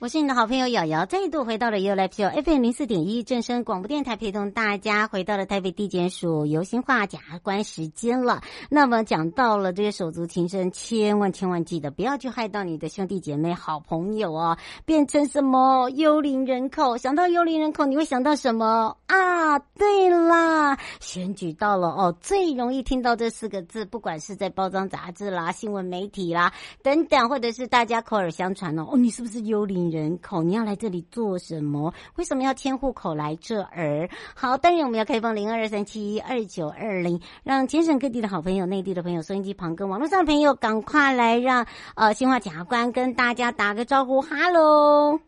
我是你的好朋友瑶瑶，再度回到了 You Live Show FM 零四点一正声广播电台，陪同大家回到了台北地检署游欣话检察官时间了。那么讲到了这个手足情深，千万千万记得不要去害到你的兄弟姐妹、好朋友哦，变成什么幽灵人口？想到幽灵人口，你会想到什么啊？对啦，选举到了哦，最容易听到这四个字，不管是在包装杂志啦、新闻媒体啦等等，或者是大家口耳相传哦，哦，你是不是幽灵？人口，你要来这里做什么？为什么要迁户口来这儿？好，当然我们要开放零二二三七二九二零，让全省各地的好朋友、内地的朋友、收音机旁跟网络上的朋友，赶快来让呃新华检察官跟大家打个招呼，哈喽。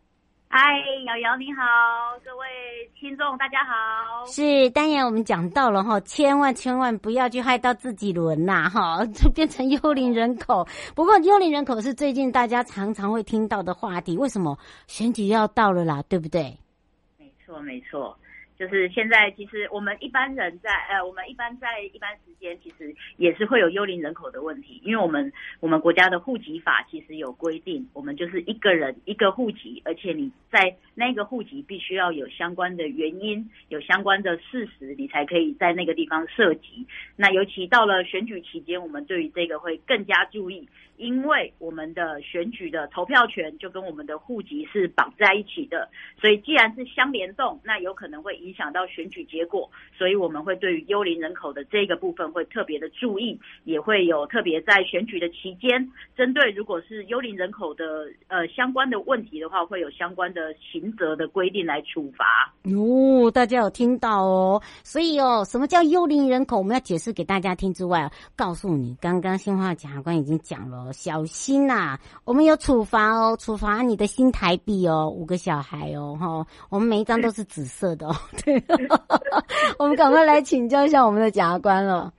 嗨，瑶瑶你好，各位听众大家好。是，当然我们讲到了哈，千万千万不要去害到自己人呐哈，就变成幽灵人口。不过幽灵人口是最近大家常常会听到的话题，为什么？选举要到了啦，对不对？没错，没错。就是现在，其实我们一般人在呃，我们一般在一般时间，其实也是会有幽灵人口的问题，因为我们我们国家的户籍法其实有规定，我们就是一个人一个户籍，而且你在那个户籍必须要有相关的原因，有相关的事实，你才可以在那个地方涉及。那尤其到了选举期间，我们对于这个会更加注意。因为我们的选举的投票权就跟我们的户籍是绑在一起的，所以既然是相联动，那有可能会影响到选举结果，所以我们会对于幽灵人口的这个部分会特别的注意，也会有特别在选举的期间，针对如果是幽灵人口的呃相关的问题的话，会有相关的刑责的规定来处罚。哦，大家有听到哦，所以哦，什么叫幽灵人口？我们要解释给大家听之外，告诉你，刚刚欣话检察官已经讲了。小心呐、啊！我们有处罚哦，处罚你的新台币哦，五个小孩哦，哈，我们每一张都是紫色的哦。对，我们赶快来请教一下我们的检察官了。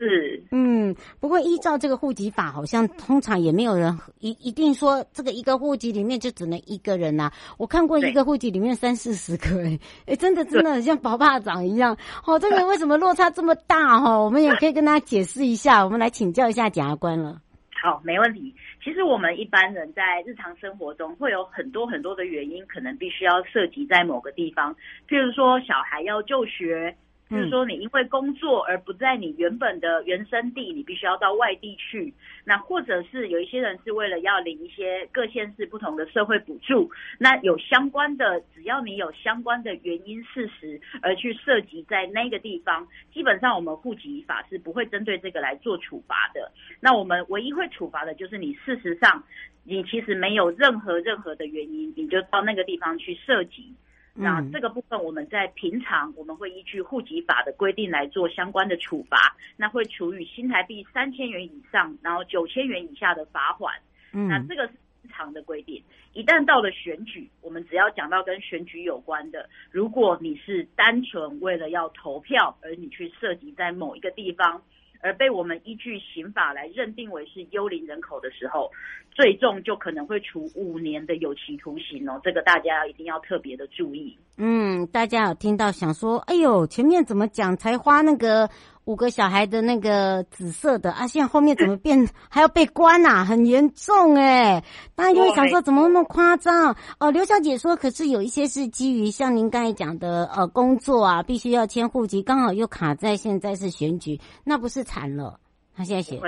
是，嗯，不过依照这个户籍法，好像通常也没有人一一定说这个一个户籍里面就只能一个人呐、啊。我看过一个户籍里面三四十个、欸，哎，哎，真的真的很像宝霸长一样。哦，这个为什么落差这么大？哈，我们也可以跟大家解释一下。我们来请教一下检察官了。好，没问题。其实我们一般人在日常生活中会有很多很多的原因，可能必须要涉及在某个地方。譬如说，小孩要就学。就是说，你因为工作而不在你原本的原生地，你必须要到外地去。那或者是有一些人是为了要领一些各县市不同的社会补助，那有相关的，只要你有相关的原因事实而去涉及在那个地方，基本上我们户籍法是不会针对这个来做处罚的。那我们唯一会处罚的就是你事实上你其实没有任何任何的原因，你就到那个地方去设籍。那这个部分，我们在平常我们会依据户籍法的规定来做相关的处罚，那会处以新台币三千元以上，然后九千元以下的罚款。嗯，那这个是平常的规定。一旦到了选举，我们只要讲到跟选举有关的，如果你是单纯为了要投票而你去涉及在某一个地方，而被我们依据刑法来认定为是幽灵人口的时候，最重就可能会处五年的有期徒刑哦。这个大家一定要特别的注意。嗯，大家有听到想说，哎呦，前面怎么讲才花那个五个小孩的那个紫色的啊，现在后面怎么变还要被关啊？很严重哎！大家就会想说，怎么那么夸张？哦，刘小姐说，可是有一些是基于像您刚才讲的呃工作啊，必须要迁户籍，刚好又卡在现在是选举，那不是惨了？他现在写，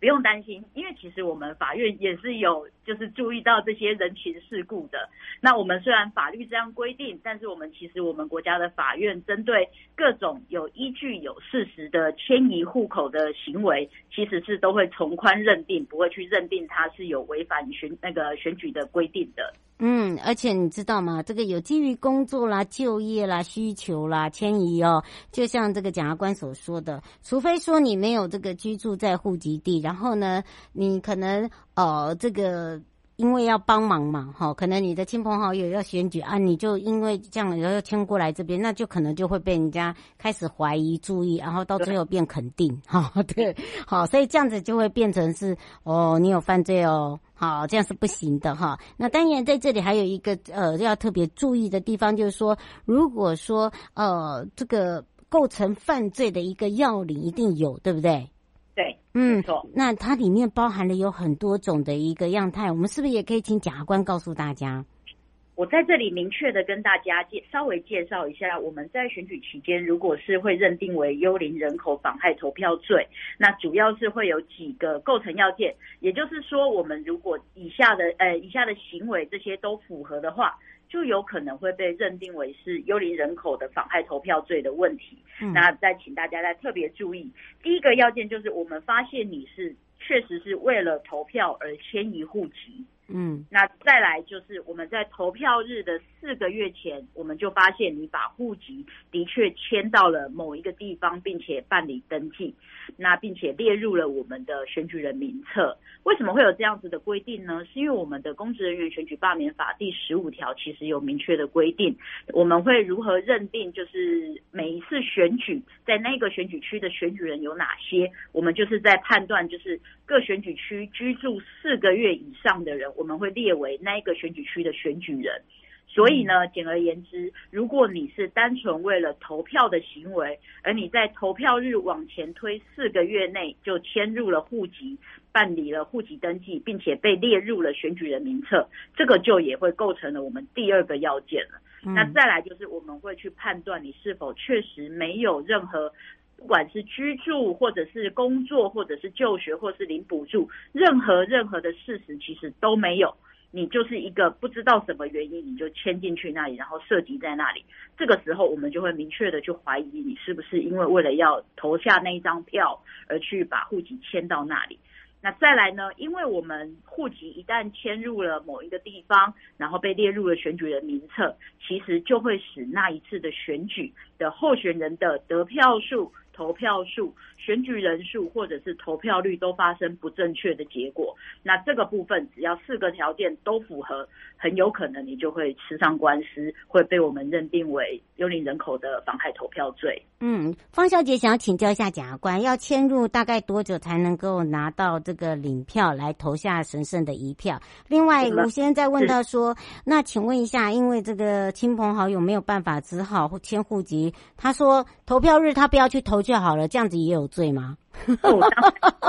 不用担心，因为其实我们法院也是有就是注意到这些人情世故的。那我们虽然法律这样规定，但是我们其实我们国家的法院针对各种有依据、有事实的迁移户口的行为，其实是都会从宽认定，不会去认定它是有违反选那个选举的规定的。嗯，而且你知道吗？这个有基于工作啦、就业啦、需求啦、迁移哦，就像这个检察官所说的，除非说你没有这个居住在户籍地，然后呢，你可能呃这个。因为要帮忙嘛，哈，可能你的亲朋好友要选举啊，你就因为这样然后迁过来这边，那就可能就会被人家开始怀疑、注意，然后到最后变肯定，哈，对，好，所以这样子就会变成是哦，你有犯罪哦，好，这样是不行的哈。那当然在这里还有一个呃要特别注意的地方，就是说，如果说呃这个构成犯罪的一个要领一定有，对不对？对，嗯。那它里面包含了有很多种的一个样态，我们是不是也可以请检察官告诉大家？我在这里明确的跟大家介稍微介绍一下，我们在选举期间，如果是会认定为幽灵人口妨害投票罪，那主要是会有几个构成要件，也就是说，我们如果以下的呃以下的行为这些都符合的话。就有可能会被认定为是幽灵人口的妨害投票罪的问题。嗯。那再请大家再特别注意，第一个要件就是我们发现你是确实是为了投票而迁移户籍。嗯，那再来就是我们在投票日的四个月前，我们就发现你把户籍的确迁到了某一个地方，并且办理登记，那并且列入了我们的选举人名册。为什么会有这样子的规定呢？是因为我们的公职人员选举罢免法第十五条其实有明确的规定，我们会如何认定就是每一次选举在那个选举区的选举人有哪些？我们就是在判断就是各选举区居住四个月以上的人。我们会列为那一个选举区的选举人，所以呢，简而言之，如果你是单纯为了投票的行为，而你在投票日往前推四个月内就迁入了户籍，办理了户籍登记，并且被列入了选举人名册，这个就也会构成了我们第二个要件了。那再来就是我们会去判断你是否确实没有任何。不管是居住，或者是工作，或者是就学，或是领补助，任何任何的事实其实都没有。你就是一个不知道什么原因，你就迁进去那里，然后涉及在那里。这个时候，我们就会明确的去怀疑你是不是因为为了要投下那一张票而去把户籍迁到那里。那再来呢？因为我们户籍一旦迁入了某一个地方，然后被列入了选举人名册，其实就会使那一次的选举的候选人的得票数。投票数、选举人数或者是投票率都发生不正确的结果，那这个部分只要四个条件都符合，很有可能你就会吃上官司，会被我们认定为幽灵人口的妨害投票罪。嗯，方小姐想要请教一下检察官，要迁入大概多久才能够拿到这个领票来投下神圣的一票？另外，吴先生在问到说，那请问一下，因为这个亲朋好友没有办法，只好迁户籍，他说投票日他不要去投。就好了，这样子也有罪吗？哦，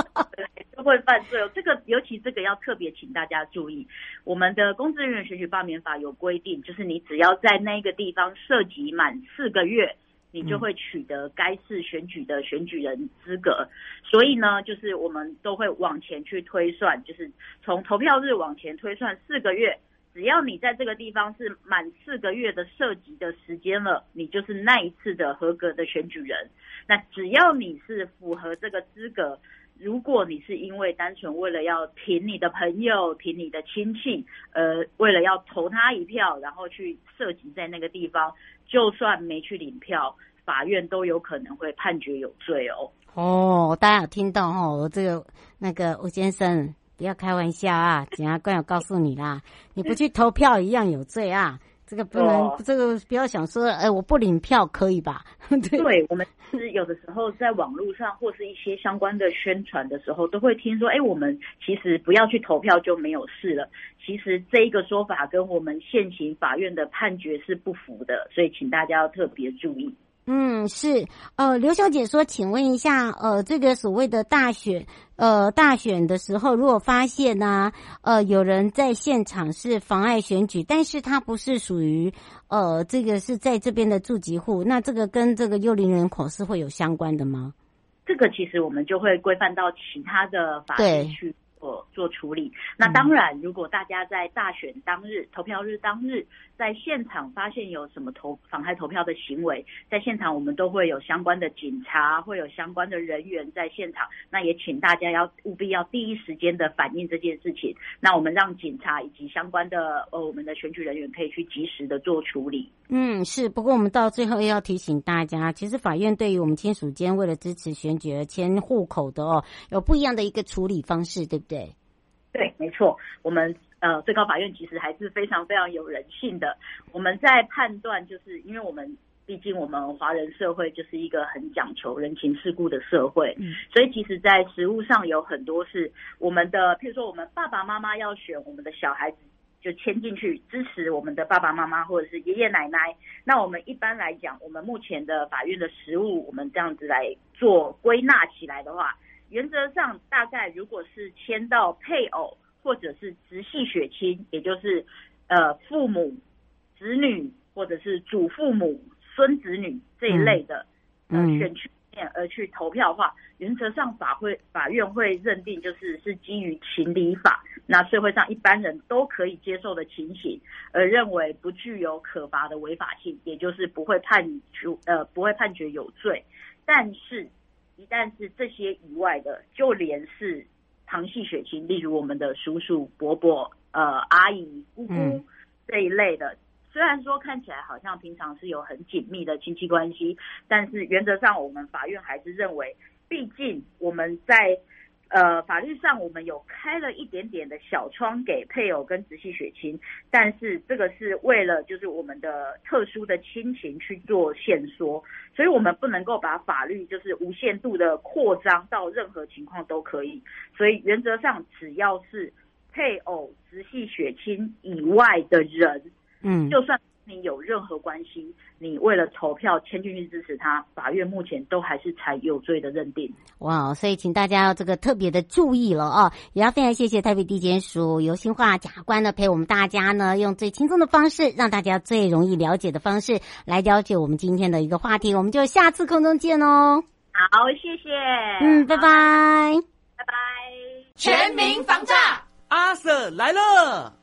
就会犯罪哦。这个尤其这个要特别请大家注意，我们的公职人员选举罢免法有规定，就是你只要在那个地方涉及满四个月，你就会取得该次选举的选举人资格。所以呢，就是我们都会往前去推算，就是从投票日往前推算四个月。只要你在这个地方是满四个月的涉及的时间了，你就是那一次的合格的选举人。那只要你是符合这个资格，如果你是因为单纯为了要挺你的朋友、挺你的亲戚，呃，为了要投他一票，然后去涉及在那个地方，就算没去领票，法院都有可能会判决有罪哦。哦，大家有听到哦，我这个那个吴先生。不要开玩笑啊！检察官有告诉你啦，你不去投票一样有罪啊！这个不能，哦、这个不要想说，哎，我不领票可以吧？对，对，我们是有的时候在网络上或是一些相关的宣传的时候，都会听说，哎，我们其实不要去投票就没有事了。其实这一个说法跟我们现行法院的判决是不符的，所以请大家要特别注意。嗯，是，呃，刘小姐说，请问一下，呃，这个所谓的大选，呃，大选的时候，如果发现呢、啊，呃，有人在现场是妨碍选举，但是他不是属于，呃，这个是在这边的住籍户，那这个跟这个幽灵人口是会有相关的吗？这个其实我们就会规范到其他的法律去。做做处理。那当然，如果大家在大选当日、投票日当日，在现场发现有什么投妨害投票的行为，在现场我们都会有相关的警察，会有相关的人员在现场。那也请大家要务必要第一时间的反映这件事情。那我们让警察以及相关的呃我们的选举人员可以去及时的做处理。嗯，是。不过我们到最后要提醒大家，其实法院对于我们亲属间为了支持选举而迁户口的哦，有不一样的一个处理方式，对不对？对，没错。我们呃最高法院其实还是非常非常有人性的。我们在判断，就是因为我们毕竟我们华人社会就是一个很讲求人情世故的社会，嗯，所以其实，在实务上有很多是我们的，譬如说我们爸爸妈妈要选我们的小孩子。就签进去支持我们的爸爸妈妈或者是爷爷奶奶。那我们一般来讲，我们目前的法院的实务，我们这样子来做归纳起来的话，原则上大概如果是签到配偶或者是直系血亲，也就是呃父母、子女或者是祖父母、孙子女这一类的呃选区。而去投票的话，原则上法会法院会认定就是是基于情理法，那社会上一般人都可以接受的情形，而认为不具有可罚的违法性，也就是不会判处呃不会判决有罪。但是，一旦是这些以外的，就连是旁系血亲，例如我们的叔叔、伯伯、呃阿姨、姑姑这一类的。虽然说看起来好像平常是有很紧密的亲戚关系，但是原则上我们法院还是认为，毕竟我们在呃法律上我们有开了一点点的小窗给配偶跟直系血亲，但是这个是为了就是我们的特殊的亲情去做限缩，所以我们不能够把法律就是无限度的扩张到任何情况都可以，所以原则上只要是配偶、直系血亲以外的人。嗯，就算你有任何关系，你为了投票签进去支持他，法院目前都还是采有罪的认定。哇，所以请大家要这个特别的注意了哦。也要非常谢谢台北地检署游新化检察官呢，陪我们大家呢，用最轻松的方式，让大家最容易了解的方式来了解我们今天的一个话题。我们就下次空中见哦。好，谢谢。嗯，拜拜，拜拜。全民防诈，阿 Sir 来了。